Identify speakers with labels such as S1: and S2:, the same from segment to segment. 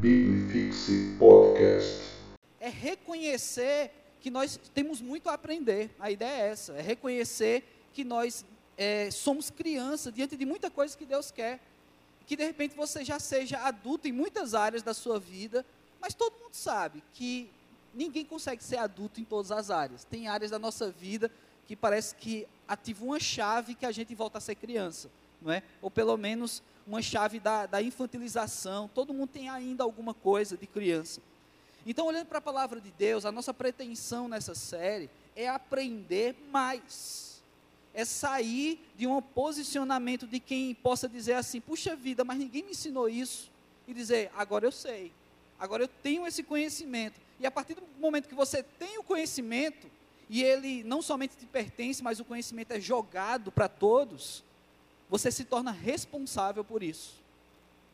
S1: Bibifixe Podcast.
S2: É reconhecer que nós temos muito a aprender. A ideia é essa: é reconhecer que nós é, somos criança diante de muita coisa que Deus quer. Que de repente você já seja adulto em muitas áreas da sua vida, mas todo mundo sabe que ninguém consegue ser adulto em todas as áreas. Tem áreas da nossa vida que parece que ativa uma chave que a gente volta a ser criança, não é? Ou pelo menos uma chave da, da infantilização. Todo mundo tem ainda alguma coisa de criança. Então, olhando para a palavra de Deus, a nossa pretensão nessa série é aprender mais. É sair de um posicionamento de quem possa dizer assim: puxa vida, mas ninguém me ensinou isso. E dizer: agora eu sei, agora eu tenho esse conhecimento. E a partir do momento que você tem o conhecimento, e ele não somente te pertence, mas o conhecimento é jogado para todos, você se torna responsável por isso.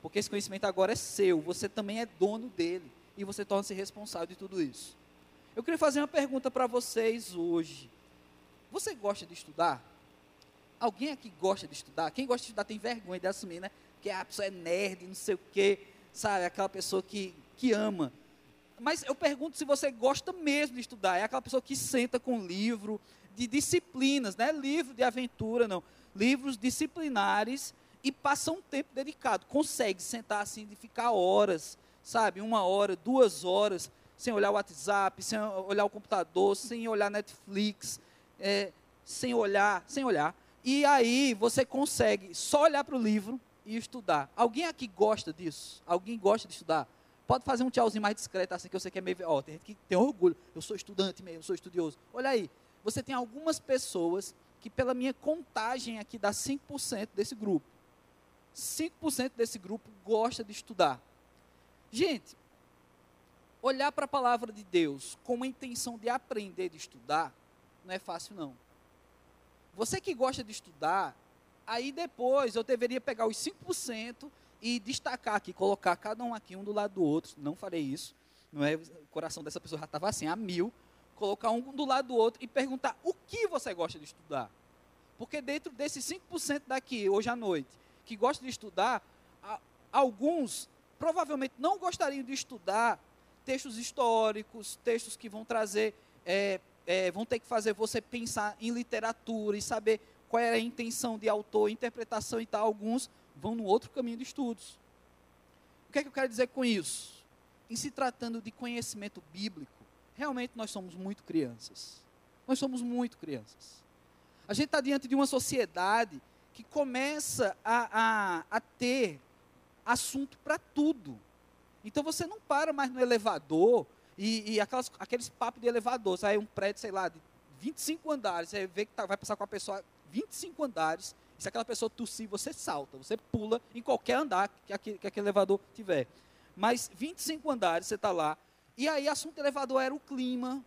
S2: Porque esse conhecimento agora é seu, você também é dono dele, e você torna-se responsável de tudo isso. Eu queria fazer uma pergunta para vocês hoje. Você gosta de estudar? Alguém aqui gosta de estudar? Quem gosta de estudar tem vergonha de assumir, né? Que a pessoa é nerd, não sei o quê, sabe? Aquela pessoa que, que ama. Mas eu pergunto se você gosta mesmo de estudar. É aquela pessoa que senta com livro de disciplinas, não é livro de aventura, não. Livros disciplinares e passa um tempo dedicado. Consegue sentar assim de ficar horas, sabe? Uma hora, duas horas, sem olhar o WhatsApp, sem olhar o computador, sem olhar Netflix, é, sem olhar, sem olhar. E aí você consegue só olhar para o livro e estudar. Alguém aqui gosta disso? Alguém gosta de estudar? Pode fazer um tchauzinho mais discreto, assim, que eu sei que é meio. Ó, tem gente que tem orgulho. Eu sou estudante mesmo, eu sou estudioso. Olha aí, você tem algumas pessoas que, pela minha contagem aqui, dá 5% desse grupo. 5% desse grupo gosta de estudar. Gente, olhar para a palavra de Deus com a intenção de aprender de estudar, não é fácil, não. Você que gosta de estudar, aí depois eu deveria pegar os 5% e destacar aqui, colocar cada um aqui um do lado do outro. Não farei isso. Não é? O coração dessa pessoa já estava assim, a mil. Colocar um do lado do outro e perguntar o que você gosta de estudar. Porque dentro desses 5% daqui, hoje à noite, que gosta de estudar, alguns provavelmente não gostariam de estudar textos históricos, textos que vão trazer, é, é, vão ter que fazer você pensar em literatura e saber qual era a intenção de autor, interpretação e tal. Alguns vão no outro caminho de estudos. O que é que eu quero dizer com isso? Em se tratando de conhecimento bíblico, realmente nós somos muito crianças. Nós somos muito crianças. A gente está diante de uma sociedade que começa a, a, a ter assunto para tudo. Então você não para mais no elevador e, e aquelas, aqueles papos de elevador. Sai um prédio, sei lá, de 25 andares, você vê que tá, vai passar com a pessoa 25 andares, se aquela pessoa tossir, você salta, você pula em qualquer andar que aquele, que aquele elevador tiver. Mas 25 andares, você está lá. E aí, assunto do elevador era o clima,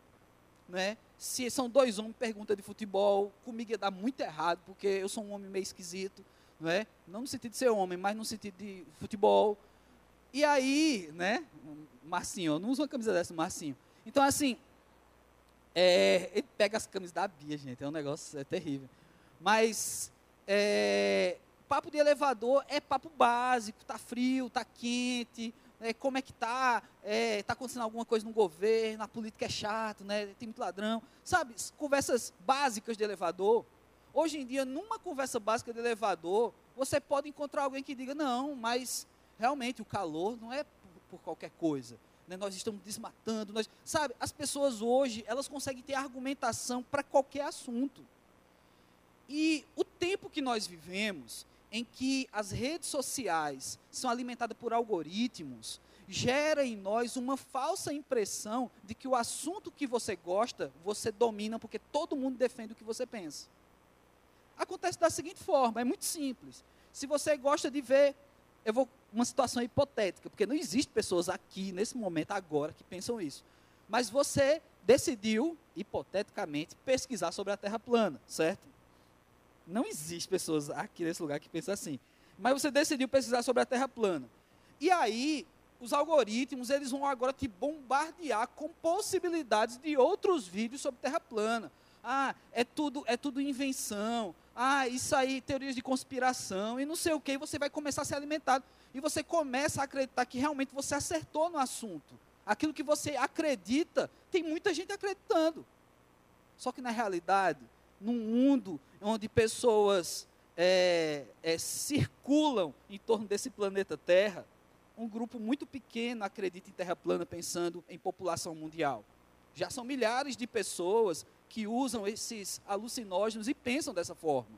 S2: né? Se são dois homens, pergunta de futebol, comigo ia dar muito errado, porque eu sou um homem meio esquisito, não é? Não no sentido de ser homem, mas no sentido de futebol. E aí, né? Marcinho, eu não uso uma camisa dessa, Marcinho. Então, assim, é, ele pega as camisas da Bia, gente, é um negócio é terrível. Mas é, papo de elevador é papo básico, tá frio, tá quente, né, como é que tá, é, tá acontecendo alguma coisa no governo, a política é chato, né, tem muito ladrão, sabe, conversas básicas de elevador. Hoje em dia, numa conversa básica de elevador, você pode encontrar alguém que diga, não, mas realmente o calor não é por, qualquer coisa. Né, nós estamos desmatando, nós, sabe, as pessoas hoje, elas conseguem ter argumentação para qualquer assunto. E o tempo que nós vivemos, em que as redes sociais são alimentadas por algoritmos, gera em nós uma falsa impressão de que o assunto que você gosta, você domina, porque todo mundo defende o que você pensa. Acontece da seguinte forma, é muito simples. Se você gosta de ver, eu vou uma situação hipotética, porque não existe pessoas aqui nesse momento agora que pensam isso. Mas você decidiu hipoteticamente pesquisar sobre a Terra plana, certo? Não existe pessoas aqui nesse lugar que pensam assim. Mas você decidiu pesquisar sobre a Terra plana. E aí, os algoritmos, eles vão agora te bombardear com possibilidades de outros vídeos sobre Terra plana. Ah, é tudo, é tudo invenção. ah, isso aí, teorias de conspiração e não sei o que, você vai começar a ser alimentado. E você começa a acreditar que realmente você acertou no assunto. Aquilo que você acredita, tem muita gente acreditando. Só que na realidade, num mundo onde pessoas é, é, circulam em torno desse planeta Terra, um grupo muito pequeno acredita em Terra plana pensando em população mundial. Já são milhares de pessoas que usam esses alucinógenos e pensam dessa forma.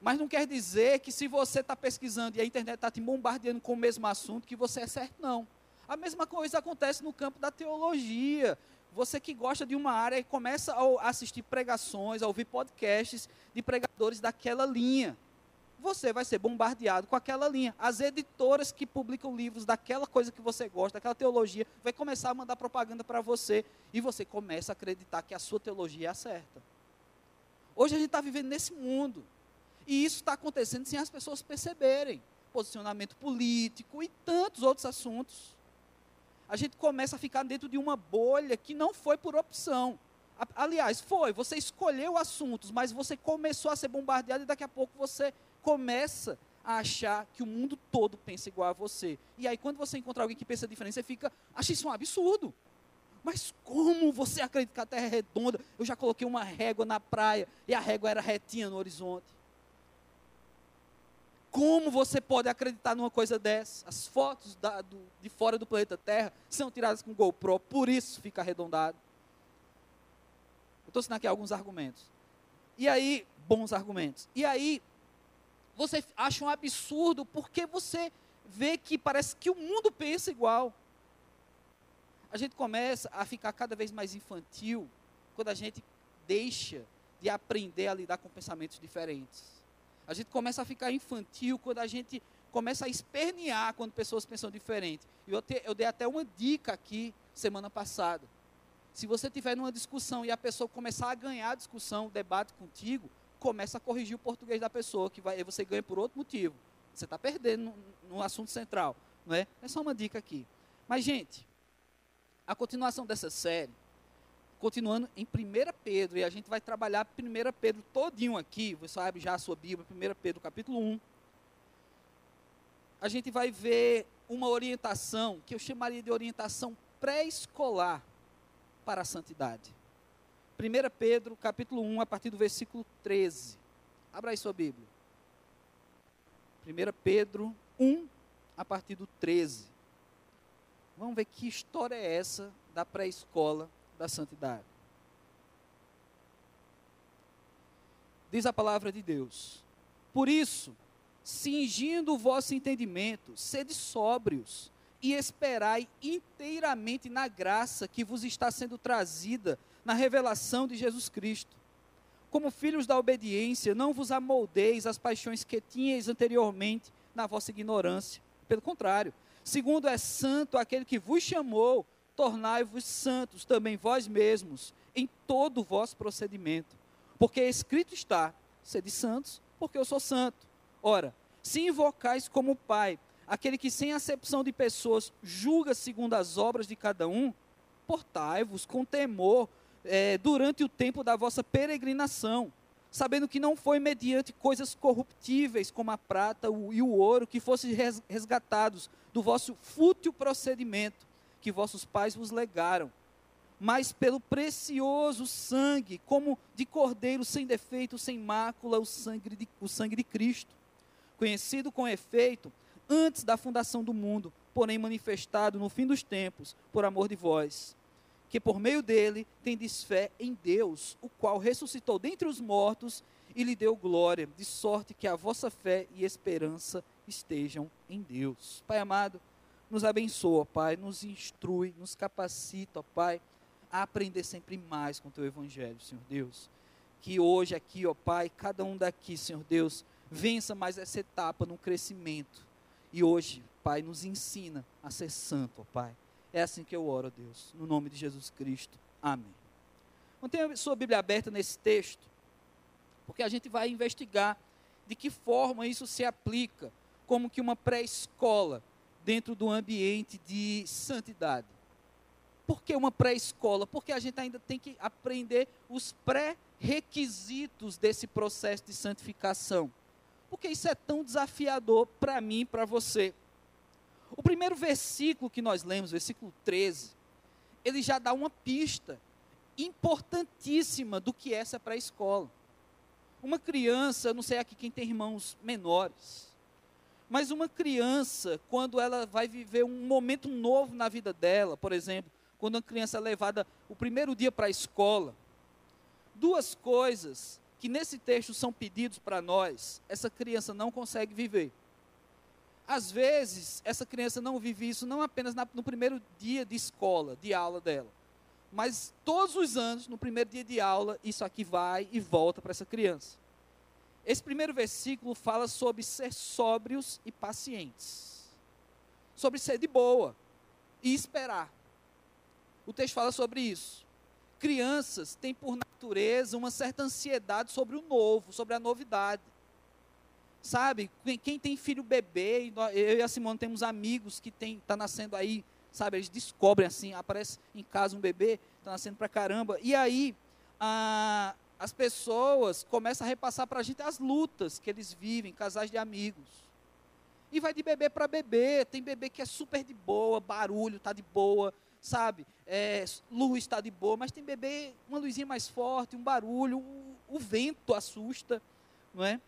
S2: Mas não quer dizer que se você está pesquisando e a internet está te bombardeando com o mesmo assunto, que você é certo, não. A mesma coisa acontece no campo da teologia. Você que gosta de uma área e começa a assistir pregações, a ouvir podcasts de pregadores daquela linha. Você vai ser bombardeado com aquela linha. As editoras que publicam livros daquela coisa que você gosta, daquela teologia, vai começar a mandar propaganda para você. E você começa a acreditar que a sua teologia é a certa. Hoje a gente está vivendo nesse mundo. E isso está acontecendo sem as pessoas perceberem. Posicionamento político e tantos outros assuntos a gente começa a ficar dentro de uma bolha que não foi por opção. Aliás, foi, você escolheu assuntos, mas você começou a ser bombardeado e daqui a pouco você começa a achar que o mundo todo pensa igual a você. E aí, quando você encontra alguém que pensa diferente, você fica, acha isso um absurdo. Mas como você acredita que a Terra é redonda? Eu já coloquei uma régua na praia e a régua era retinha no horizonte. Como você pode acreditar numa coisa dessa? As fotos da, do, de fora do planeta Terra são tiradas com GoPro, por isso fica arredondado. Eu estou ensinando aqui alguns argumentos. E aí, bons argumentos. E aí, você acha um absurdo porque você vê que parece que o mundo pensa igual. A gente começa a ficar cada vez mais infantil quando a gente deixa de aprender a lidar com pensamentos diferentes. A gente começa a ficar infantil quando a gente começa a espernear quando pessoas pensam diferente. Eu, te, eu dei até uma dica aqui semana passada. Se você tiver numa discussão e a pessoa começar a ganhar a discussão, o debate contigo, começa a corrigir o português da pessoa, que vai, você ganha por outro motivo. Você está perdendo no, no assunto central. Não é? é só uma dica aqui. Mas, gente, a continuação dessa série continuando em 1 Pedro, e a gente vai trabalhar 1 Pedro todinho aqui, você abre já a sua Bíblia, 1 Pedro capítulo 1. A gente vai ver uma orientação, que eu chamaria de orientação pré-escolar para a santidade. 1 Pedro capítulo 1, a partir do versículo 13. Abra aí sua Bíblia. 1 Pedro 1, a partir do 13. Vamos ver que história é essa da pré-escola da santidade. Diz a palavra de Deus. Por isso, cingindo o vosso entendimento, sede sóbrios e esperai inteiramente na graça que vos está sendo trazida na revelação de Jesus Cristo. Como filhos da obediência, não vos amoldeis as paixões que tinhais anteriormente na vossa ignorância. Pelo contrário, segundo é santo aquele que vos chamou, tornai-vos santos também vós mesmos em todo o vosso procedimento. Porque escrito está: sede santos, porque eu sou santo. Ora, se invocais como Pai, aquele que sem acepção de pessoas julga segundo as obras de cada um, portai-vos com temor é, durante o tempo da vossa peregrinação, sabendo que não foi mediante coisas corruptíveis como a prata e o ouro que fossem resgatados do vosso fútil procedimento que vossos pais vos legaram, mas pelo precioso sangue, como de cordeiro sem defeito, sem mácula, o sangue de, o sangue de Cristo, conhecido com efeito antes da fundação do mundo, porém manifestado no fim dos tempos, por amor de vós, que por meio dele tendes fé em Deus, o qual ressuscitou dentre os mortos e lhe deu glória, de sorte que a vossa fé e esperança estejam em Deus. Pai amado, nos abençoa, Pai, nos instrui, nos capacita, Pai, a aprender sempre mais com o Teu Evangelho, Senhor Deus. Que hoje aqui, ó Pai, cada um daqui, Senhor Deus, vença mais essa etapa no crescimento. E hoje, Pai, nos ensina a ser santo, ó Pai. É assim que eu oro, Deus, no nome de Jesus Cristo. Amém. Mantenha a sua Bíblia aberta nesse texto, porque a gente vai investigar de que forma isso se aplica como que uma pré-escola dentro do ambiente de santidade. Por que uma pré-escola? Porque a gente ainda tem que aprender os pré-requisitos desse processo de santificação. Porque isso é tão desafiador para mim e para você. O primeiro versículo que nós lemos, versículo 13, ele já dá uma pista importantíssima do que é essa pré-escola. Uma criança, não sei aqui quem tem irmãos menores, mas uma criança, quando ela vai viver um momento novo na vida dela, por exemplo, quando uma criança é levada o primeiro dia para a escola, duas coisas que nesse texto são pedidos para nós, essa criança não consegue viver. Às vezes, essa criança não vive isso não apenas na, no primeiro dia de escola, de aula dela, mas todos os anos, no primeiro dia de aula, isso aqui vai e volta para essa criança. Esse primeiro versículo fala sobre ser sóbrios e pacientes, sobre ser de boa e esperar. O texto fala sobre isso. Crianças têm por natureza uma certa ansiedade sobre o novo, sobre a novidade. Sabe, quem tem filho bebê, eu e a Simone temos amigos que tem, tá nascendo aí, sabe, eles descobrem assim, aparece em casa um bebê, está nascendo para caramba, e aí a, as pessoas começam a repassar para a gente as lutas que eles vivem, casais de amigos. E vai de bebê para bebê, tem bebê que é super de boa, barulho está de boa, sabe, é, luz está de boa, mas tem bebê, uma luzinha mais forte, um barulho, o, o vento assusta, não é?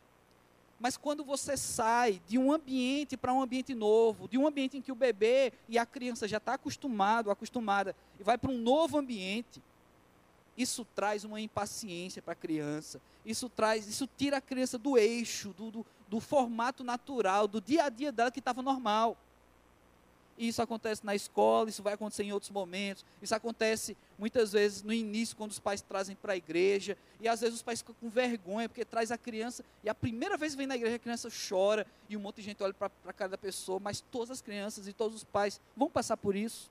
S2: Mas quando você sai de um ambiente para um ambiente novo, de um ambiente em que o bebê e a criança já está acostumado, acostumada, e vai para um novo ambiente, isso traz uma impaciência para a criança. Isso traz, isso tira a criança do eixo, do, do, do formato natural, do dia a dia dela que estava normal. Isso acontece na escola, isso vai acontecer em outros momentos. Isso acontece muitas vezes no início, quando os pais trazem para a igreja. E às vezes os pais ficam com vergonha, porque traz a criança. E a primeira vez que vem na igreja, a criança chora. E um monte de gente olha para a cara da pessoa. Mas todas as crianças e todos os pais vão passar por isso.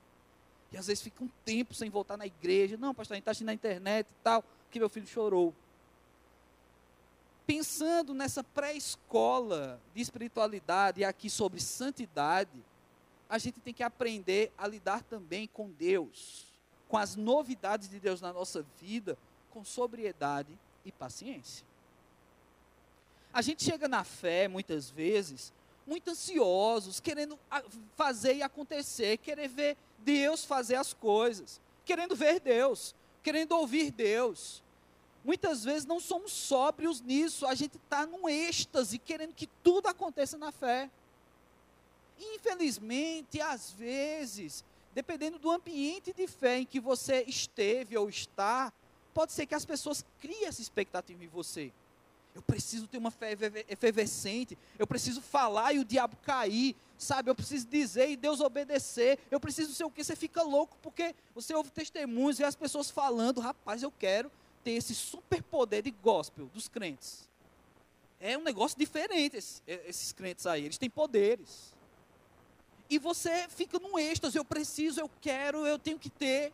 S2: E às vezes fica um tempo sem voltar na igreja. Não, pastor, a gente está assistindo na internet e tal, que meu filho chorou. Pensando nessa pré-escola de espiritualidade e aqui sobre santidade a gente tem que aprender a lidar também com Deus, com as novidades de Deus na nossa vida, com sobriedade e paciência. A gente chega na fé, muitas vezes, muito ansiosos, querendo fazer e acontecer, querer ver Deus fazer as coisas, querendo ver Deus, querendo ouvir Deus. Muitas vezes não somos sóbrios nisso, a gente está num êxtase, querendo que tudo aconteça na fé. Infelizmente, às vezes, dependendo do ambiente de fé em que você esteve ou está, pode ser que as pessoas criem essa expectativa em você. Eu preciso ter uma fé efervescente, eu preciso falar e o diabo cair, sabe? Eu preciso dizer e Deus obedecer, eu preciso ser o que? Você fica louco porque você ouve testemunhos e as pessoas falando, rapaz, eu quero ter esse superpoder de gospel dos crentes. É um negócio diferente esses, esses crentes aí, eles têm poderes e você fica num êxtase, eu preciso, eu quero, eu tenho que ter.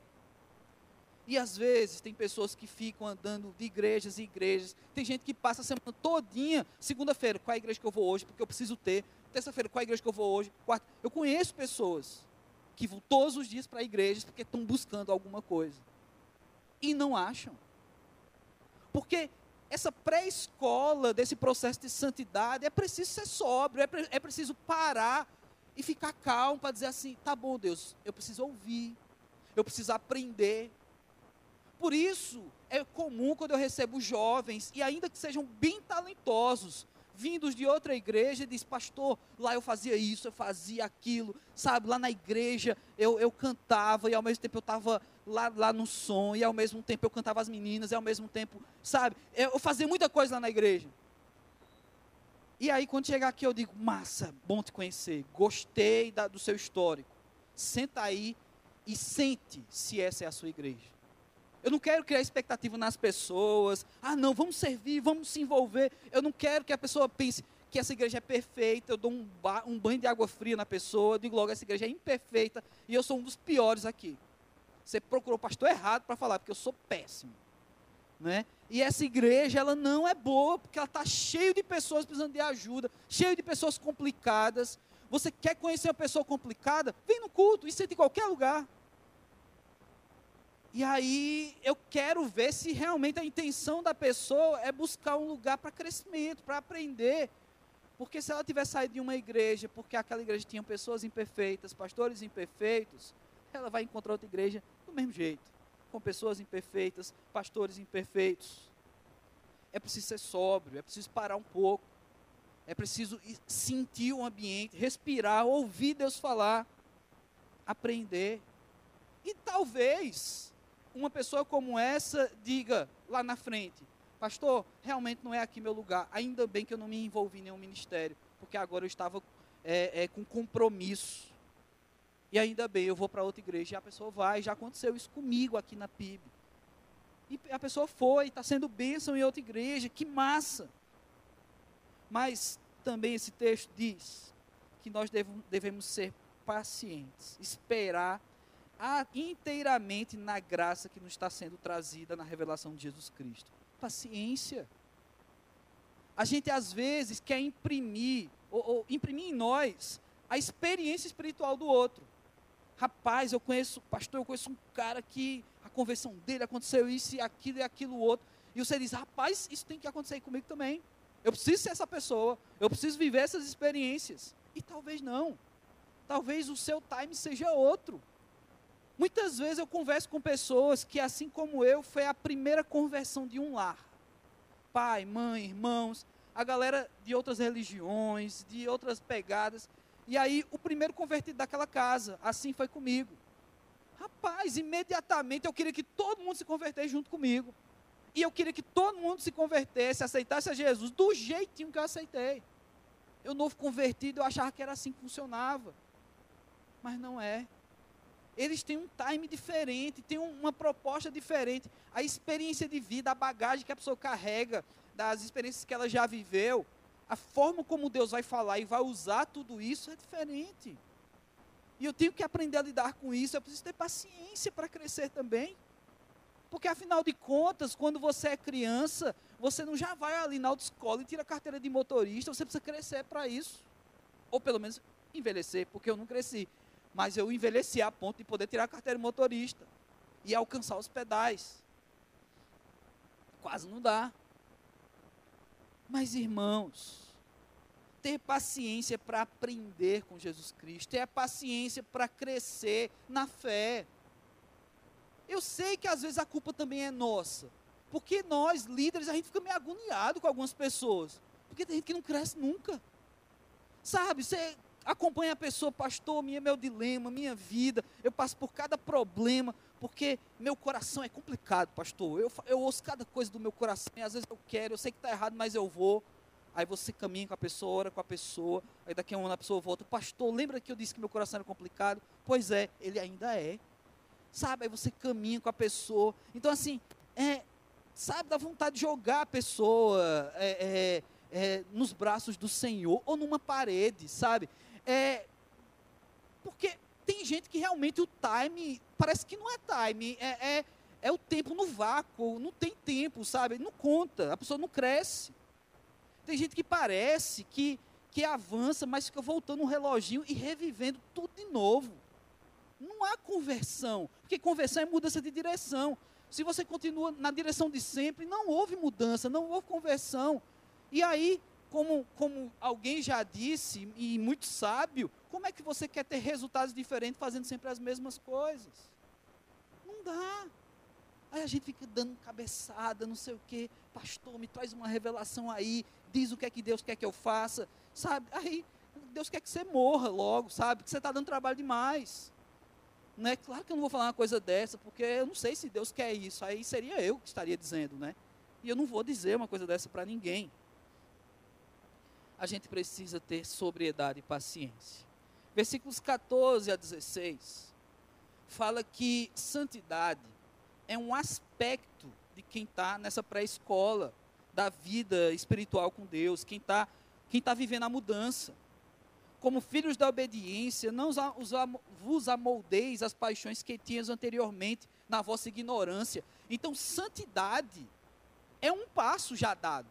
S2: E às vezes tem pessoas que ficam andando de igrejas e igrejas. Tem gente que passa a semana todinha, segunda-feira, qual é a igreja que eu vou hoje? Porque eu preciso ter. Terça-feira, qual é a igreja que eu vou hoje? Quarta. Eu conheço pessoas que vão todos os dias para igrejas porque estão buscando alguma coisa. E não acham. Porque essa pré-escola desse processo de santidade é preciso ser sóbrio, é, pre é preciso parar e ficar calmo para dizer assim: tá bom, Deus, eu preciso ouvir, eu preciso aprender. Por isso, é comum quando eu recebo jovens, e ainda que sejam bem talentosos, vindos de outra igreja, diz: Pastor, lá eu fazia isso, eu fazia aquilo, sabe? Lá na igreja eu, eu cantava, e ao mesmo tempo eu estava lá, lá no som, e ao mesmo tempo eu cantava as meninas, e ao mesmo tempo, sabe? Eu fazia muita coisa lá na igreja. E aí, quando chegar aqui, eu digo: massa, bom te conhecer, gostei da, do seu histórico. Senta aí e sente se essa é a sua igreja. Eu não quero criar expectativa nas pessoas. Ah, não, vamos servir, vamos se envolver. Eu não quero que a pessoa pense que essa igreja é perfeita. Eu dou um, ba um banho de água fria na pessoa. Eu digo logo: essa igreja é imperfeita e eu sou um dos piores aqui. Você procurou o pastor errado para falar, porque eu sou péssimo. Né? E essa igreja, ela não é boa, porque ela está cheia de pessoas precisando de ajuda, cheia de pessoas complicadas. Você quer conhecer uma pessoa complicada? Vem no culto, isso é de qualquer lugar. E aí eu quero ver se realmente a intenção da pessoa é buscar um lugar para crescimento, para aprender. Porque se ela tiver saído de uma igreja, porque aquela igreja tinha pessoas imperfeitas, pastores imperfeitos, ela vai encontrar outra igreja do mesmo jeito, com pessoas imperfeitas, pastores imperfeitos. É preciso ser sóbrio, é preciso parar um pouco, é preciso sentir o ambiente, respirar, ouvir Deus falar, aprender. E talvez uma pessoa como essa diga lá na frente: Pastor, realmente não é aqui meu lugar. Ainda bem que eu não me envolvi em nenhum ministério, porque agora eu estava é, é, com compromisso. E ainda bem, eu vou para outra igreja. E a pessoa vai, já aconteceu isso comigo aqui na PIB. E a pessoa foi, está sendo bênção em outra igreja, que massa. Mas também esse texto diz que nós devemos ser pacientes, esperar inteiramente na graça que nos está sendo trazida na revelação de Jesus Cristo. Paciência. A gente às vezes quer imprimir, ou, ou imprimir em nós, a experiência espiritual do outro. Rapaz, eu conheço, pastor, eu conheço um cara que a conversão dele aconteceu isso aquilo e aquilo outro. E você diz, rapaz, isso tem que acontecer comigo também. Eu preciso ser essa pessoa. Eu preciso viver essas experiências. E talvez não. Talvez o seu time seja outro. Muitas vezes eu converso com pessoas que, assim como eu, foi a primeira conversão de um lar. Pai, mãe, irmãos, a galera de outras religiões, de outras pegadas. E aí, o primeiro convertido daquela casa, assim foi comigo. Rapaz, imediatamente eu queria que todo mundo se convertesse junto comigo. E eu queria que todo mundo se convertesse, aceitasse a Jesus do jeitinho que eu aceitei. Eu, novo convertido, eu achava que era assim que funcionava. Mas não é eles têm um time diferente, têm uma proposta diferente. A experiência de vida, a bagagem que a pessoa carrega, das experiências que ela já viveu, a forma como Deus vai falar e vai usar tudo isso é diferente. E eu tenho que aprender a lidar com isso, eu preciso ter paciência para crescer também. Porque afinal de contas, quando você é criança, você não já vai ali na autoescola e tira a carteira de motorista, você precisa crescer para isso. Ou pelo menos envelhecer, porque eu não cresci mas eu envelheci a ponto de poder tirar a carteira de motorista e alcançar os pedais. Quase não dá. Mas, irmãos, ter paciência para aprender com Jesus Cristo, ter paciência para crescer na fé. Eu sei que às vezes a culpa também é nossa, porque nós, líderes, a gente fica meio agoniado com algumas pessoas, porque tem gente que não cresce nunca. Sabe, você acompanha a pessoa, pastor, minha, meu dilema, minha vida, eu passo por cada problema, porque meu coração é complicado, pastor. Eu, eu ouço cada coisa do meu coração, e às vezes eu quero, eu sei que está errado, mas eu vou. Aí você caminha com a pessoa, ora com a pessoa, aí daqui a um ano a pessoa volta, pastor, lembra que eu disse que meu coração era complicado? Pois é, ele ainda é. Sabe, aí você caminha com a pessoa. Então, assim, é, sabe, dá vontade de jogar a pessoa é, é, é, nos braços do Senhor, ou numa parede, sabe? É, porque tem gente que realmente o time parece que não é time, é, é, é o tempo no vácuo, não tem tempo, sabe? Não conta, a pessoa não cresce. Tem gente que parece que, que avança, mas fica voltando um reloginho e revivendo tudo de novo. Não há conversão, porque conversão é mudança de direção. Se você continua na direção de sempre, não houve mudança, não houve conversão. E aí como, como alguém já disse, e muito sábio, como é que você quer ter resultados diferentes fazendo sempre as mesmas coisas? Não dá. Aí a gente fica dando cabeçada, não sei o quê. Pastor, me traz uma revelação aí, diz o que é que Deus quer que eu faça, sabe? Aí Deus quer que você morra logo, sabe? Que você está dando trabalho demais. Não é claro que eu não vou falar uma coisa dessa, porque eu não sei se Deus quer isso. Aí seria eu que estaria dizendo, né? E eu não vou dizer uma coisa dessa para ninguém a gente precisa ter sobriedade e paciência. Versículos 14 a 16 fala que santidade é um aspecto de quem está nessa pré-escola da vida espiritual com Deus, quem está quem tá vivendo a mudança. Como filhos da obediência, não vos amoldeis as paixões que tinhas anteriormente na vossa ignorância. Então, santidade é um passo já dado.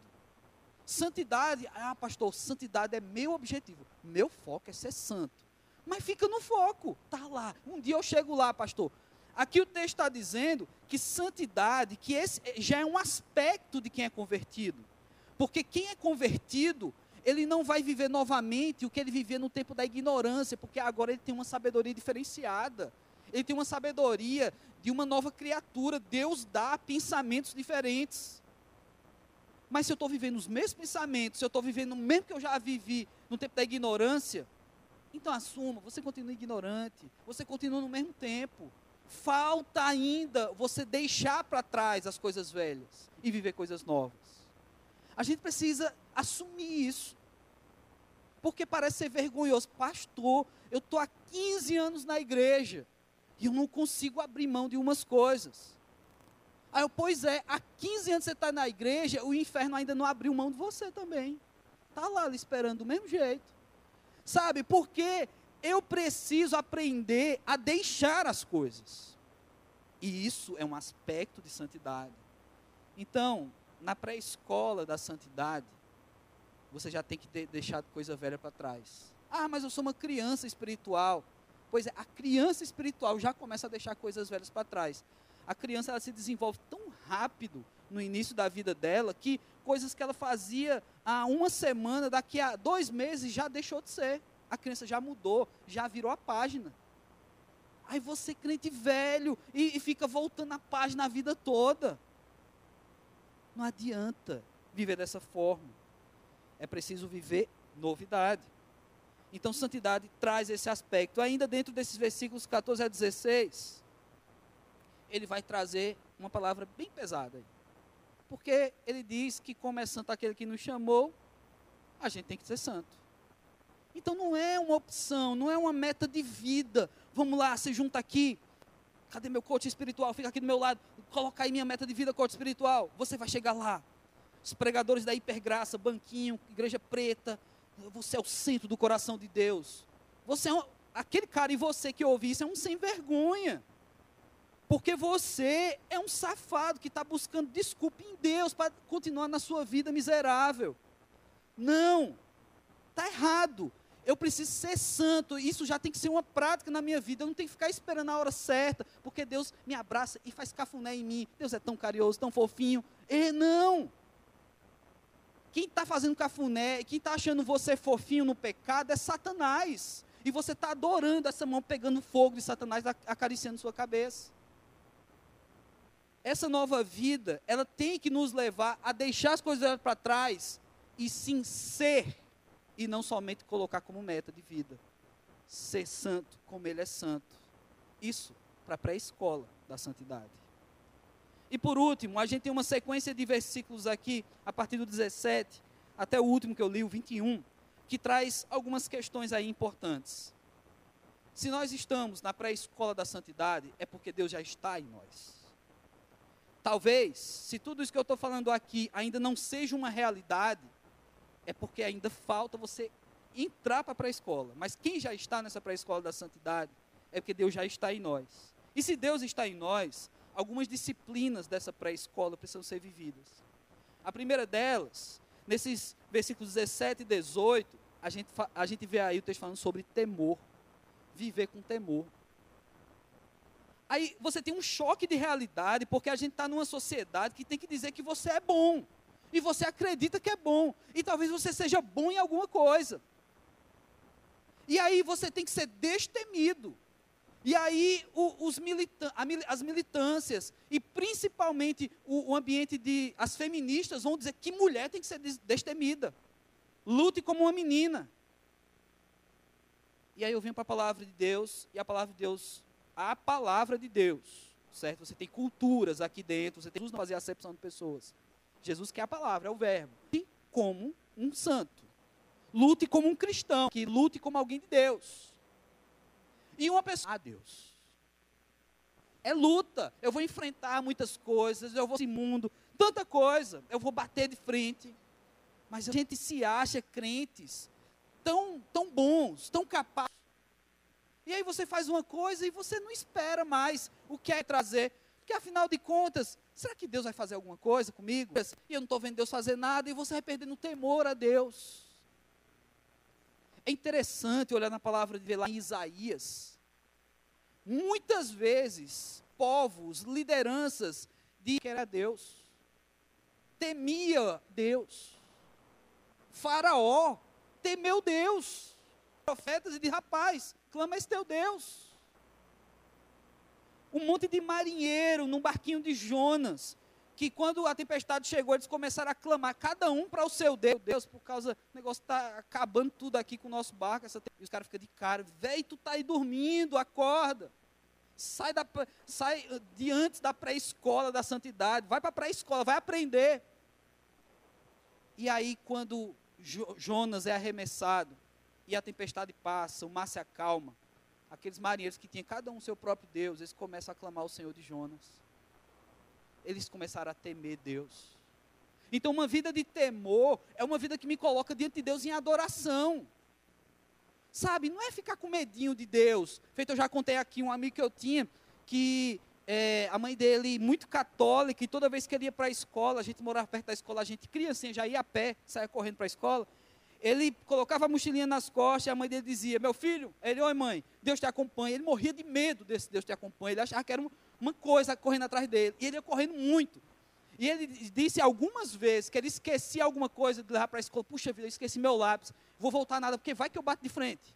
S2: Santidade, ah, pastor, santidade é meu objetivo. Meu foco é ser santo. Mas fica no foco, tá lá. Um dia eu chego lá, pastor. Aqui o texto está dizendo que santidade, que esse já é um aspecto de quem é convertido. Porque quem é convertido, ele não vai viver novamente o que ele vivia no tempo da ignorância, porque agora ele tem uma sabedoria diferenciada. Ele tem uma sabedoria de uma nova criatura. Deus dá pensamentos diferentes. Mas se eu estou vivendo os mesmos pensamentos, se eu estou vivendo o mesmo que eu já vivi no tempo da ignorância, então assuma, você continua ignorante, você continua no mesmo tempo. Falta ainda você deixar para trás as coisas velhas e viver coisas novas. A gente precisa assumir isso. Porque parece ser vergonhoso. Pastor, eu estou há 15 anos na igreja e eu não consigo abrir mão de umas coisas. Aí eu, pois é, há 15 anos você está na igreja, o inferno ainda não abriu mão de você também. Está lá esperando do mesmo jeito. Sabe, porque eu preciso aprender a deixar as coisas. E isso é um aspecto de santidade. Então, na pré-escola da santidade, você já tem que ter deixado coisa velha para trás. Ah, mas eu sou uma criança espiritual. Pois é, a criança espiritual já começa a deixar coisas velhas para trás. A criança ela se desenvolve tão rápido no início da vida dela que coisas que ela fazia há uma semana, daqui a dois meses já deixou de ser. A criança já mudou, já virou a página. Aí você, crente velho, e, e fica voltando a página a vida toda. Não adianta viver dessa forma. É preciso viver novidade. Então, santidade traz esse aspecto. Ainda dentro desses versículos 14 a 16, ele vai trazer uma palavra bem pesada. Porque ele diz que, como é santo aquele que nos chamou, a gente tem que ser santo. Então, não é uma opção, não é uma meta de vida. Vamos lá, se junta aqui. Cadê meu coach espiritual? Fica aqui do meu lado. Coloca aí minha meta de vida, coach espiritual. Você vai chegar lá. Os pregadores da hipergraça, banquinho, igreja preta, você é o centro do coração de Deus. Você é um, aquele cara e você que ouve isso é um sem vergonha. Porque você é um safado que está buscando desculpa em Deus para continuar na sua vida miserável. Não, está errado. Eu preciso ser santo. Isso já tem que ser uma prática na minha vida. Eu não tenho que ficar esperando a hora certa, porque Deus me abraça e faz cafuné em mim. Deus é tão carinhoso, tão fofinho. E não. Quem está fazendo cafuné, quem está achando você fofinho no pecado é Satanás. E você está adorando essa mão pegando fogo de Satanás acariciando sua cabeça. Essa nova vida, ela tem que nos levar a deixar as coisas para trás e sim ser, e não somente colocar como meta de vida. Ser santo como ele é santo. Isso para a pré-escola da santidade. E por último, a gente tem uma sequência de versículos aqui, a partir do 17 até o último que eu li, o 21, que traz algumas questões aí importantes. Se nós estamos na pré-escola da santidade, é porque Deus já está em nós. Talvez, se tudo isso que eu estou falando aqui ainda não seja uma realidade, é porque ainda falta você entrar para a pré-escola. Mas quem já está nessa pré-escola da santidade, é porque Deus já está em nós. E se Deus está em nós, algumas disciplinas dessa pré-escola precisam ser vividas. A primeira delas, nesses versículos 17 e 18, a gente, a gente vê aí o texto falando sobre temor. Viver com temor. Aí você tem um choque de realidade, porque a gente está numa sociedade que tem que dizer que você é bom. E você acredita que é bom. E talvez você seja bom em alguma coisa. E aí você tem que ser destemido. E aí o, os militan as militâncias e principalmente o, o, ambiente de as feministas vão dizer que mulher tem que ser destemida. Lute como uma menina. E aí eu venho para a palavra de Deus e a palavra de Deus, a palavra de Deus, certo? Você tem culturas aqui dentro, você tem Jesus não fazer acepção de pessoas. Jesus quer a palavra, é o verbo. E como um santo. Lute como um cristão, que lute como alguém de Deus. E uma pessoa, ah, Deus. É luta. Eu vou enfrentar muitas coisas, eu vou esse mundo, tanta coisa, eu vou bater de frente. Mas a gente se acha crentes tão, tão bons, tão capazes. E aí você faz uma coisa e você não espera mais o que é trazer. Porque afinal de contas, será que Deus vai fazer alguma coisa comigo? E eu não estou vendo Deus fazer nada, e você vai perdendo temor a Deus. É interessante olhar na palavra de lá em Isaías, muitas vezes, povos, lideranças, de que era Deus, temia Deus. Faraó temeu Deus. Profetas e de rapaz, clama esse teu Deus. Um monte de marinheiro num barquinho de Jonas, que quando a tempestade chegou, eles começaram a clamar, cada um para o seu Deus. Deus, por causa, o negócio está acabando tudo aqui com o nosso barco. Essa, e os caras ficam de cara, velho, tu está aí dormindo, acorda. Sai, da, sai de antes da pré-escola da santidade, vai para a pré-escola, vai aprender. E aí, quando Jonas é arremessado e a tempestade passa, o mar se acalma, aqueles marinheiros que tinham cada um seu próprio Deus, eles começam a clamar o Senhor de Jonas. Eles começaram a temer Deus. Então, uma vida de temor é uma vida que me coloca diante de Deus em adoração. Sabe, não é ficar com medinho de Deus. Feito, eu já contei aqui um amigo que eu tinha, que é, a mãe dele, muito católica, e toda vez que ele ia para a escola, a gente morava perto da escola, a gente criancinha já ia a pé, saia correndo para a escola. Ele colocava a mochilinha nas costas e a mem dele dizia: Meu filho, ele, oi mãe, Deus te acompanha. Ele morria de medo desse Deus te acompanha. Ele achava que era uma coisa correndo atrás dele. E ele ia correndo muito. E ele disse algumas vezes que ele esquecia alguma coisa de levar para a escola. Puxa vida, eu esqueci meu lápis. Vou voltar nada, porque vai que eu bato de frente.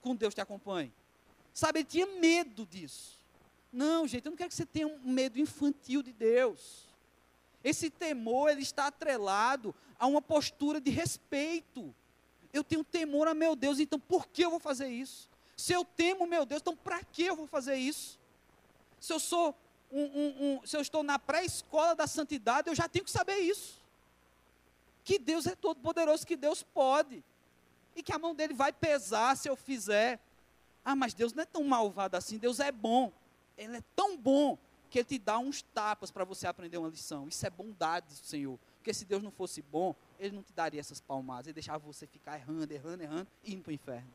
S2: Com Deus te acompanhe. Sabe, ele tinha medo disso. Não, gente, eu não quero que você tenha um medo infantil de Deus. Esse temor, ele está atrelado a uma postura de respeito. Eu tenho temor a meu Deus, então por que eu vou fazer isso? Se eu temo meu Deus, então para que eu vou fazer isso? Se eu sou um, um, um, se eu estou na pré-escola da santidade, eu já tenho que saber isso. Que Deus é todo poderoso, que Deus pode. E que a mão dele vai pesar se eu fizer. Ah, mas Deus não é tão malvado assim, Deus é bom ele é tão bom que ele te dá uns tapas para você aprender uma lição. Isso é bondade do Senhor. Porque se Deus não fosse bom, ele não te daria essas palmadas. Ele deixava você ficar errando, errando, errando e indo para o inferno.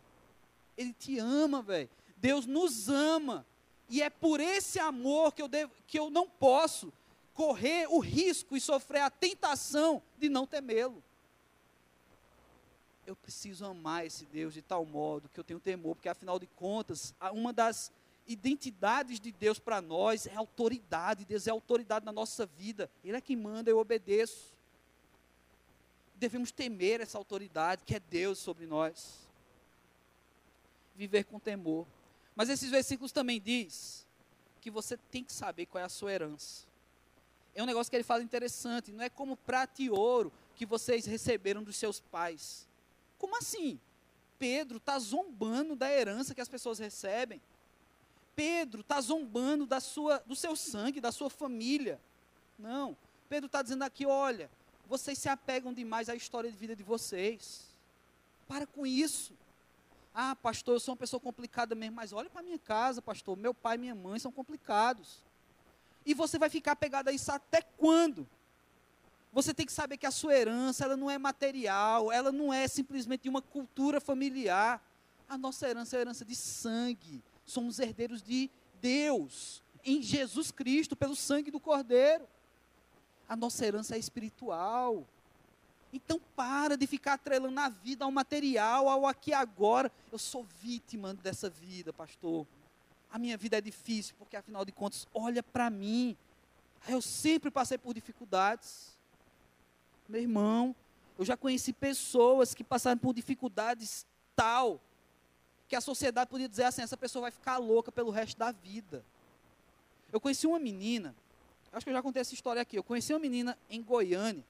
S2: Ele te ama, velho. Deus nos ama. E é por esse amor que eu, devo, que eu não posso correr o risco e sofrer a tentação de não temê-lo. Eu preciso amar esse Deus de tal modo que eu tenho temor, porque afinal de contas, uma das identidades de Deus para nós é autoridade. Deus é autoridade na nossa vida. Ele é quem manda, eu obedeço. Devemos temer essa autoridade que é Deus sobre nós. Viver com temor. Mas esses versículos também diz que você tem que saber qual é a sua herança. É um negócio que ele fala interessante, não é como prata e ouro que vocês receberam dos seus pais. Como assim? Pedro está zombando da herança que as pessoas recebem. Pedro está zombando da sua, do seu sangue, da sua família. Não. Pedro está dizendo aqui: olha, vocês se apegam demais à história de vida de vocês. Para com isso. Ah, pastor, eu sou uma pessoa complicada mesmo, mas olha para minha casa, pastor. Meu pai e minha mãe são complicados. E você vai ficar apegado a isso até quando? Você tem que saber que a sua herança, ela não é material, ela não é simplesmente uma cultura familiar. A nossa herança é a herança de sangue, somos herdeiros de Deus, em Jesus Cristo, pelo sangue do Cordeiro. A nossa herança é espiritual. Então para de ficar atrelando a vida ao material, ao aqui e agora. Eu sou vítima dessa vida, pastor. A minha vida é difícil, porque afinal de contas, olha para mim. Eu sempre passei por dificuldades. Meu irmão, eu já conheci pessoas que passaram por dificuldades tal que a sociedade podia dizer assim: essa pessoa vai ficar louca pelo resto da vida. Eu conheci uma menina, acho que eu já contei essa história aqui. Eu conheci uma menina em Goiânia,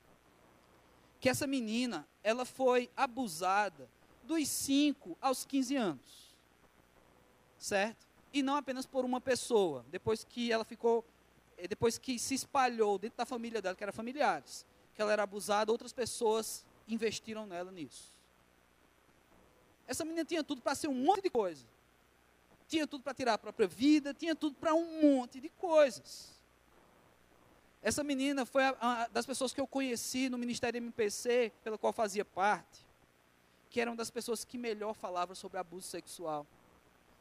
S2: que essa menina, ela foi abusada dos 5 aos 15 anos. Certo? E não apenas por uma pessoa, depois que ela ficou, eh, depois que se espalhou dentro da família dela, que eram familiares, que ela era abusada, outras pessoas investiram nela nisso. Essa menina tinha tudo para ser um monte de coisa. Tinha tudo para tirar a própria vida, tinha tudo para um monte de coisas. Essa menina foi a, a, das pessoas que eu conheci no Ministério MPC, pela qual fazia parte, que era uma das pessoas que melhor falava sobre abuso sexual.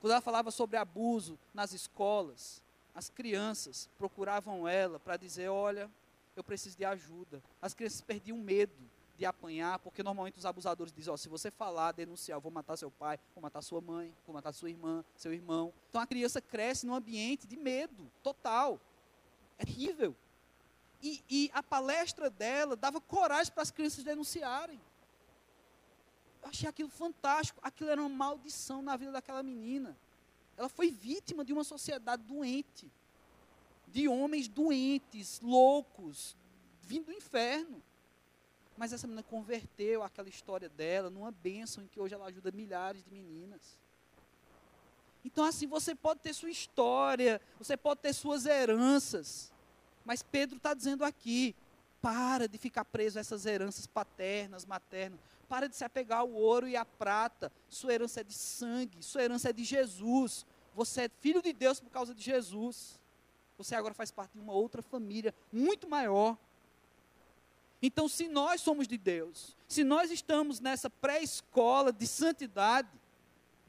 S2: Quando ela falava sobre abuso nas escolas, as crianças procuravam ela para dizer: Olha, eu preciso de ajuda. As crianças perdiam medo de apanhar, porque normalmente os abusadores dizem, ó, se você falar, denunciar, eu vou matar seu pai, vou matar sua mãe, vou matar sua irmã, seu irmão. Então a criança cresce num ambiente de medo total. É terrível. E, e a palestra dela dava coragem para as crianças denunciarem. Eu achei aquilo fantástico. Aquilo era uma maldição na vida daquela menina. Ela foi vítima de uma sociedade doente, de homens doentes, loucos, vindo do inferno. Mas essa menina converteu aquela história dela numa bênção em que hoje ela ajuda milhares de meninas. Então, assim, você pode ter sua história, você pode ter suas heranças, mas Pedro está dizendo aqui: para de ficar preso a essas heranças paternas, maternas. Para de se apegar ao ouro e à prata. Sua herança é de sangue, sua herança é de Jesus. Você é filho de Deus por causa de Jesus. Você agora faz parte de uma outra família muito maior. Então, se nós somos de Deus, se nós estamos nessa pré-escola de santidade,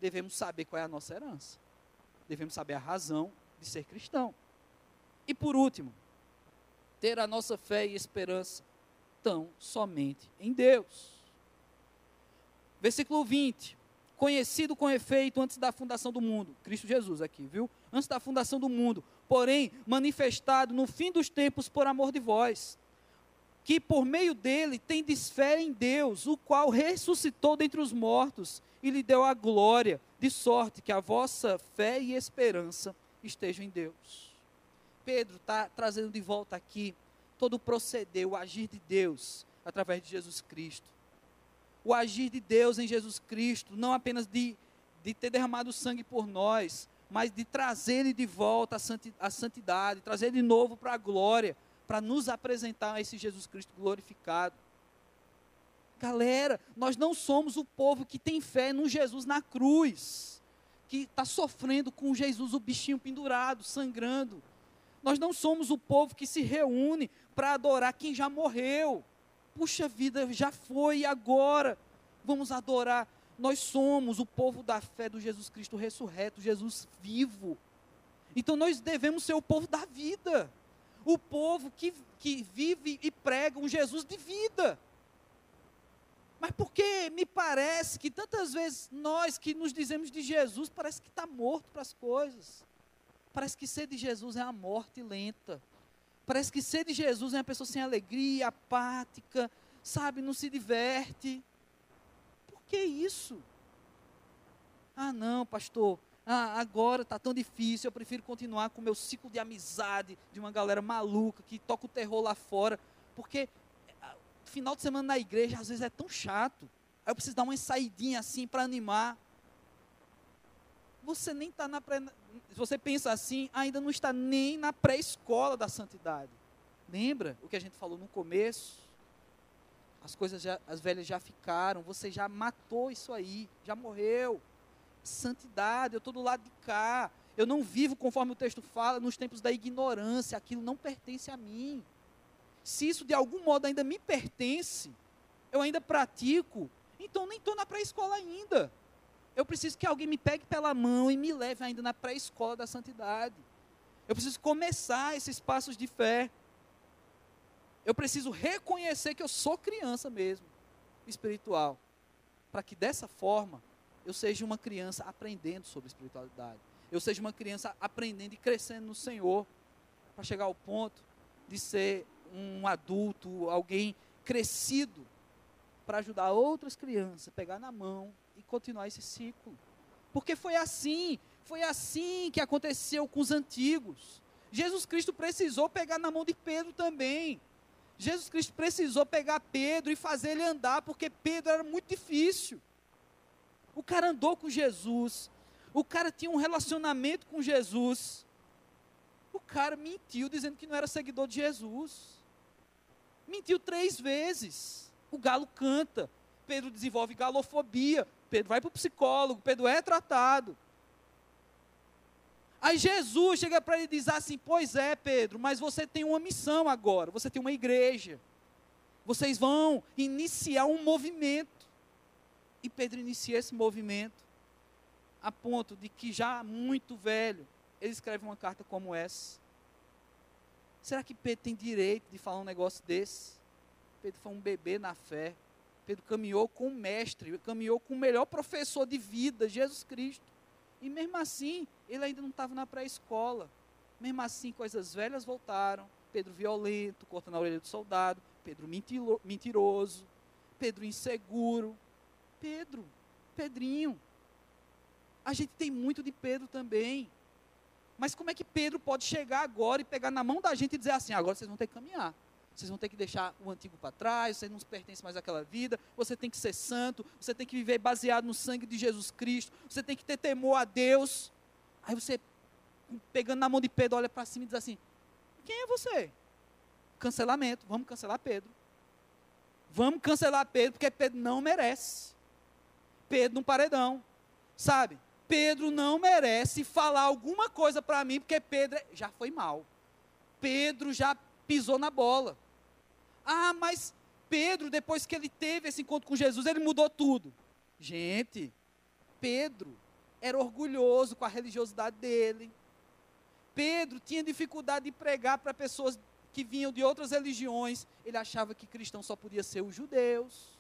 S2: devemos saber qual é a nossa herança. Devemos saber a razão de ser cristão. E por último, ter a nossa fé e esperança tão somente em Deus. Versículo 20. Conhecido com efeito antes da fundação do mundo. Cristo Jesus aqui, viu? Antes da fundação do mundo. Porém, manifestado no fim dos tempos por amor de vós. Que por meio dele tendes fé em Deus, o qual ressuscitou dentre os mortos e lhe deu a glória, de sorte que a vossa fé e esperança estejam em Deus. Pedro está trazendo de volta aqui todo o proceder, o agir de Deus através de Jesus Cristo o agir de Deus em Jesus Cristo, não apenas de, de ter derramado sangue por nós, mas de trazer ele de volta à santidade, trazer de novo para a glória, para nos apresentar a esse Jesus Cristo glorificado. Galera, nós não somos o povo que tem fé no Jesus na cruz, que está sofrendo com Jesus, o bichinho pendurado, sangrando. Nós não somos o povo que se reúne para adorar quem já morreu puxa vida, já foi, e agora? Vamos adorar. Nós somos o povo da fé do Jesus Cristo ressurreto, Jesus vivo. Então nós devemos ser o povo da vida. O povo que, que vive e prega um Jesus de vida. Mas porque me parece que tantas vezes nós que nos dizemos de Jesus, parece que está morto para as coisas. Parece que ser de Jesus é a morte lenta. Parece que ser de Jesus é uma pessoa sem alegria, apática, sabe, não se diverte. Por que isso? Ah, não, pastor, ah, agora está tão difícil, eu prefiro continuar com o meu ciclo de amizade de uma galera maluca que toca o terror lá fora, porque ah, final de semana na igreja às vezes é tão chato. Aí eu preciso dar uma saidinha assim para animar. Você nem está na pré, se você pensa assim, ainda não está nem na pré-escola da santidade. Lembra o que a gente falou no começo? As coisas já, as velhas já ficaram, você já matou isso aí, já morreu. Santidade, eu estou do lado de cá. Eu não vivo conforme o texto fala nos tempos da ignorância, aquilo não pertence a mim. Se isso de algum modo ainda me pertence, eu ainda pratico, então nem estou na pré-escola ainda. Eu preciso que alguém me pegue pela mão e me leve ainda na pré-escola da santidade. Eu preciso começar esses passos de fé. Eu preciso reconhecer que eu sou criança mesmo, espiritual, para que dessa forma eu seja uma criança aprendendo sobre espiritualidade. Eu seja uma criança aprendendo e crescendo no Senhor, para chegar ao ponto de ser um adulto, alguém crescido, para ajudar outras crianças, pegar na mão e continuar esse ciclo. Porque foi assim, foi assim que aconteceu com os antigos. Jesus Cristo precisou pegar na mão de Pedro também. Jesus Cristo precisou pegar Pedro e fazer ele andar, porque Pedro era muito difícil. O cara andou com Jesus, o cara tinha um relacionamento com Jesus. O cara mentiu dizendo que não era seguidor de Jesus. Mentiu três vezes. O galo canta. Pedro desenvolve galofobia. Pedro vai para o psicólogo, Pedro é tratado. Aí Jesus chega para ele e diz assim: Pois é, Pedro, mas você tem uma missão agora, você tem uma igreja. Vocês vão iniciar um movimento. E Pedro inicia esse movimento, a ponto de que, já muito velho, ele escreve uma carta como essa. Será que Pedro tem direito de falar um negócio desse? Pedro foi um bebê na fé. Pedro caminhou com o mestre, caminhou com o melhor professor de vida, Jesus Cristo. E mesmo assim, ele ainda não estava na pré-escola. Mesmo assim, coisas velhas voltaram. Pedro violento, cortando a orelha do soldado. Pedro mentiroso. Pedro inseguro. Pedro, Pedrinho. A gente tem muito de Pedro também. Mas como é que Pedro pode chegar agora e pegar na mão da gente e dizer assim: agora vocês vão ter que caminhar? Vocês vão ter que deixar o antigo para trás, você não pertence mais àquela vida, você tem que ser santo, você tem que viver baseado no sangue de Jesus Cristo, você tem que ter temor a Deus. Aí você, pegando na mão de Pedro, olha para cima e diz assim: Quem é você? Cancelamento, vamos cancelar Pedro. Vamos cancelar Pedro, porque Pedro não merece. Pedro num paredão, sabe? Pedro não merece falar alguma coisa para mim, porque Pedro já foi mal. Pedro já pisou na bola. Ah, mas Pedro, depois que ele teve esse encontro com Jesus, ele mudou tudo. Gente, Pedro era orgulhoso com a religiosidade dele. Pedro tinha dificuldade de pregar para pessoas que vinham de outras religiões. Ele achava que cristão só podia ser os judeus.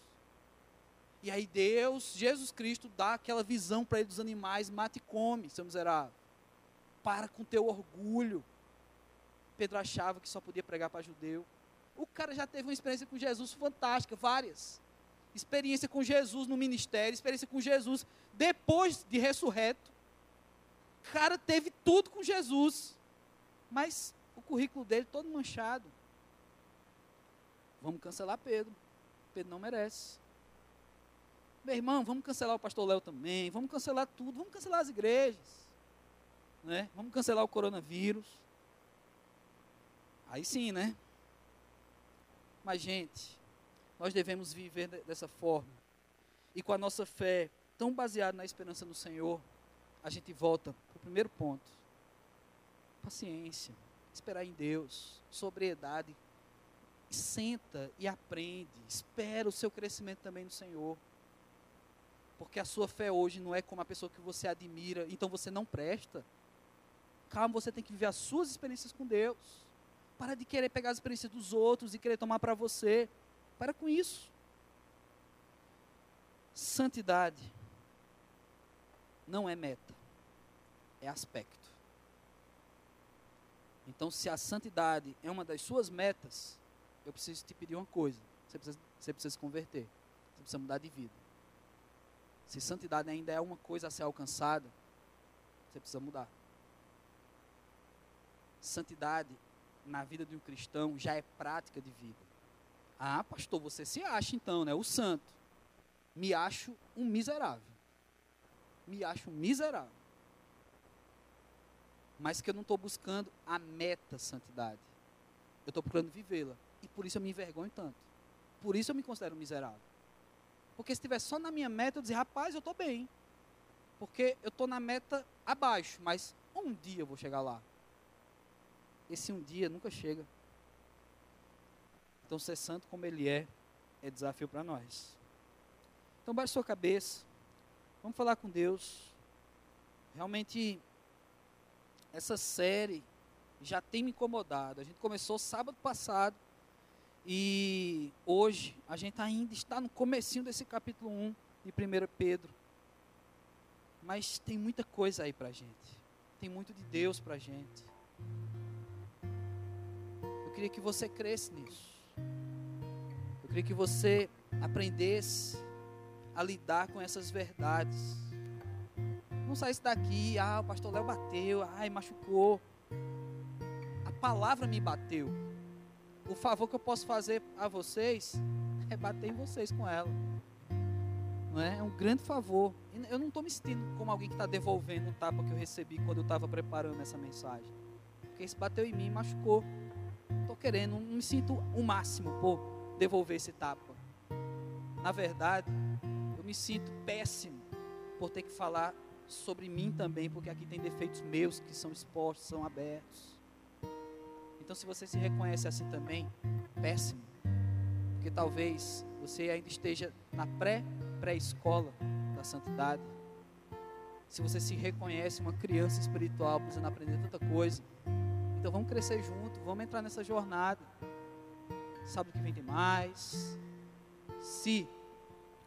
S2: E aí Deus, Jesus Cristo, dá aquela visão para ele dos animais, mate e come, seu miserável. Para com teu orgulho. Pedro achava que só podia pregar para judeu. O cara já teve uma experiência com Jesus fantástica, várias. Experiência com Jesus no ministério, experiência com Jesus depois de ressurreto. O cara teve tudo com Jesus, mas o currículo dele todo manchado. Vamos cancelar Pedro. Pedro não merece. Meu irmão, vamos cancelar o pastor Léo também, vamos cancelar tudo, vamos cancelar as igrejas. Né? Vamos cancelar o coronavírus. Aí sim, né? Mas, gente, nós devemos viver dessa forma. E com a nossa fé tão baseada na esperança no Senhor, a gente volta para o primeiro ponto. Paciência, esperar em Deus, sobriedade. Senta e aprende, espera o seu crescimento também no Senhor. Porque a sua fé hoje não é como a pessoa que você admira, então você não presta. Calma, você tem que viver as suas experiências com Deus. Para de querer pegar as experiências dos outros e querer tomar para você. Para com isso. Santidade não é meta, é aspecto. Então, se a santidade é uma das suas metas, eu preciso te pedir uma coisa: você precisa, você precisa se converter, você precisa mudar de vida. Se santidade ainda é uma coisa a ser alcançada, você precisa mudar. Santidade na vida de um cristão já é prática de vida. Ah, pastor, você se acha então, né? O santo. Me acho um miserável. Me acho um miserável. Mas que eu não estou buscando a meta santidade. Eu estou procurando vivê-la. E por isso eu me envergonho tanto. Por isso eu me considero miserável. Porque se estiver só na minha meta, eu dizer, rapaz, eu estou bem. Porque eu estou na meta abaixo, mas um dia eu vou chegar lá. Esse um dia nunca chega. Então, ser santo como ele é, é desafio para nós. Então, baixe sua cabeça. Vamos falar com Deus. Realmente, essa série já tem me incomodado. A gente começou sábado passado. E hoje a gente ainda está no comecinho desse capítulo 1 de 1 Pedro. Mas tem muita coisa aí para gente. Tem muito de Deus para gente queria que você cresce nisso. Eu queria que você aprendesse a lidar com essas verdades. Não saísse daqui, ah, o pastor Léo bateu, ai, machucou. A palavra me bateu. O favor que eu posso fazer a vocês é bater em vocês com ela. Não é? é um grande favor. Eu não estou me sentindo como alguém que está devolvendo o tapa que eu recebi quando eu estava preparando essa mensagem. Porque isso bateu em mim machucou estou querendo, não me sinto o máximo por devolver esse tapa. Na verdade, eu me sinto péssimo por ter que falar sobre mim também, porque aqui tem defeitos meus que são expostos, são abertos. Então, se você se reconhece assim também, péssimo, porque talvez você ainda esteja na pré-pré-escola da santidade. Se você se reconhece uma criança espiritual, precisando aprender tanta coisa, então vamos crescer junto, vamos entrar nessa jornada. sábado que vem tem mais. Se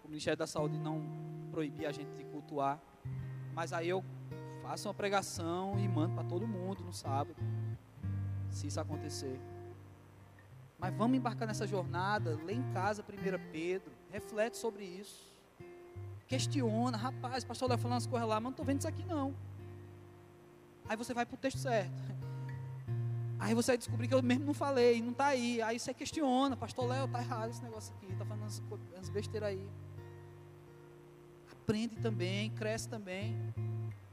S2: o Ministério da Saúde não proibir a gente de cultuar, mas aí eu faço uma pregação e mando para todo mundo no sábado, se isso acontecer. Mas vamos embarcar nessa jornada, lê em casa 1 Pedro, reflete sobre isso. Questiona, rapaz, pastor Léo falando as coisas lá, mas não estou vendo isso aqui não. Aí você vai para o texto certo. Aí você vai descobrir que eu mesmo não falei, não está aí. Aí você questiona, pastor Léo, está errado esse negócio aqui, está falando umas besteiras aí. Aprende também, cresce também.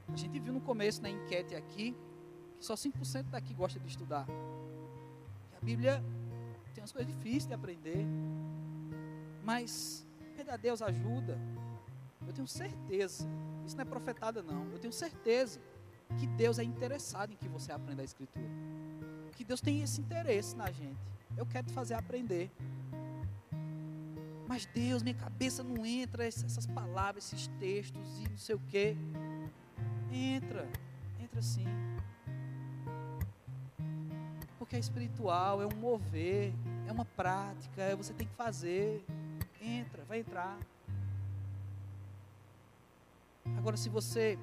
S2: A gente viu no começo na enquete aqui só 5% daqui gosta de estudar. a Bíblia tem umas coisas difíceis de aprender. Mas pedir a Deus ajuda. Eu tenho certeza, isso não é profetada não. Eu tenho certeza que Deus é interessado em que você aprenda a escritura. Que Deus tem esse interesse na gente. Eu quero te fazer aprender. Mas Deus, minha cabeça não entra essas palavras, esses textos e não sei o quê. Entra, entra sim. Porque é espiritual, é um mover, é uma prática, é você tem que fazer. Entra, vai entrar. Agora, se você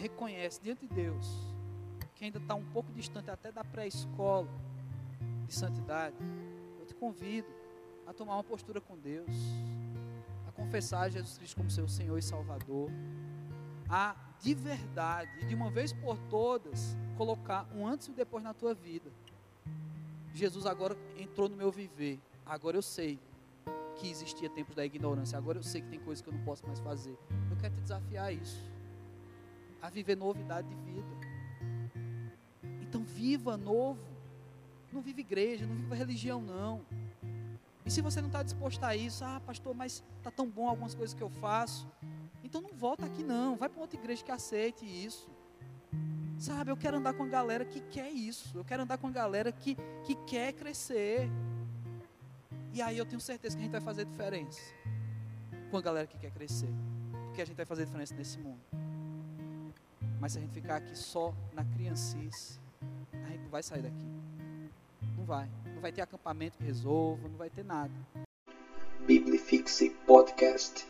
S2: reconhece diante de Deus que ainda está um pouco distante até da pré-escola de santidade, eu te convido a tomar uma postura com Deus, a confessar Jesus Cristo como seu Senhor e Salvador, a de verdade e de uma vez por todas colocar um antes e um depois na tua vida. Jesus agora entrou no meu viver. Agora eu sei que existia tempos da ignorância. Agora eu sei que tem coisas que eu não posso mais fazer. Eu quero te desafiar a isso. A viver novidade de vida. Então viva novo. Não vive igreja, não viva religião não. E se você não está disposto a isso, ah, pastor, mas está tão bom algumas coisas que eu faço. Então não volta aqui não, vai para outra igreja que aceite isso. Sabe, eu quero andar com a galera que quer isso. Eu quero andar com a galera que, que quer crescer. E aí eu tenho certeza que a gente vai fazer diferença com a galera que quer crescer. Porque a gente vai fazer diferença nesse mundo. Mas se a gente ficar aqui só na criancice, a gente não vai sair daqui. Não vai. Não vai ter acampamento que resolva, não vai ter nada.
S1: Biblifixe Podcast.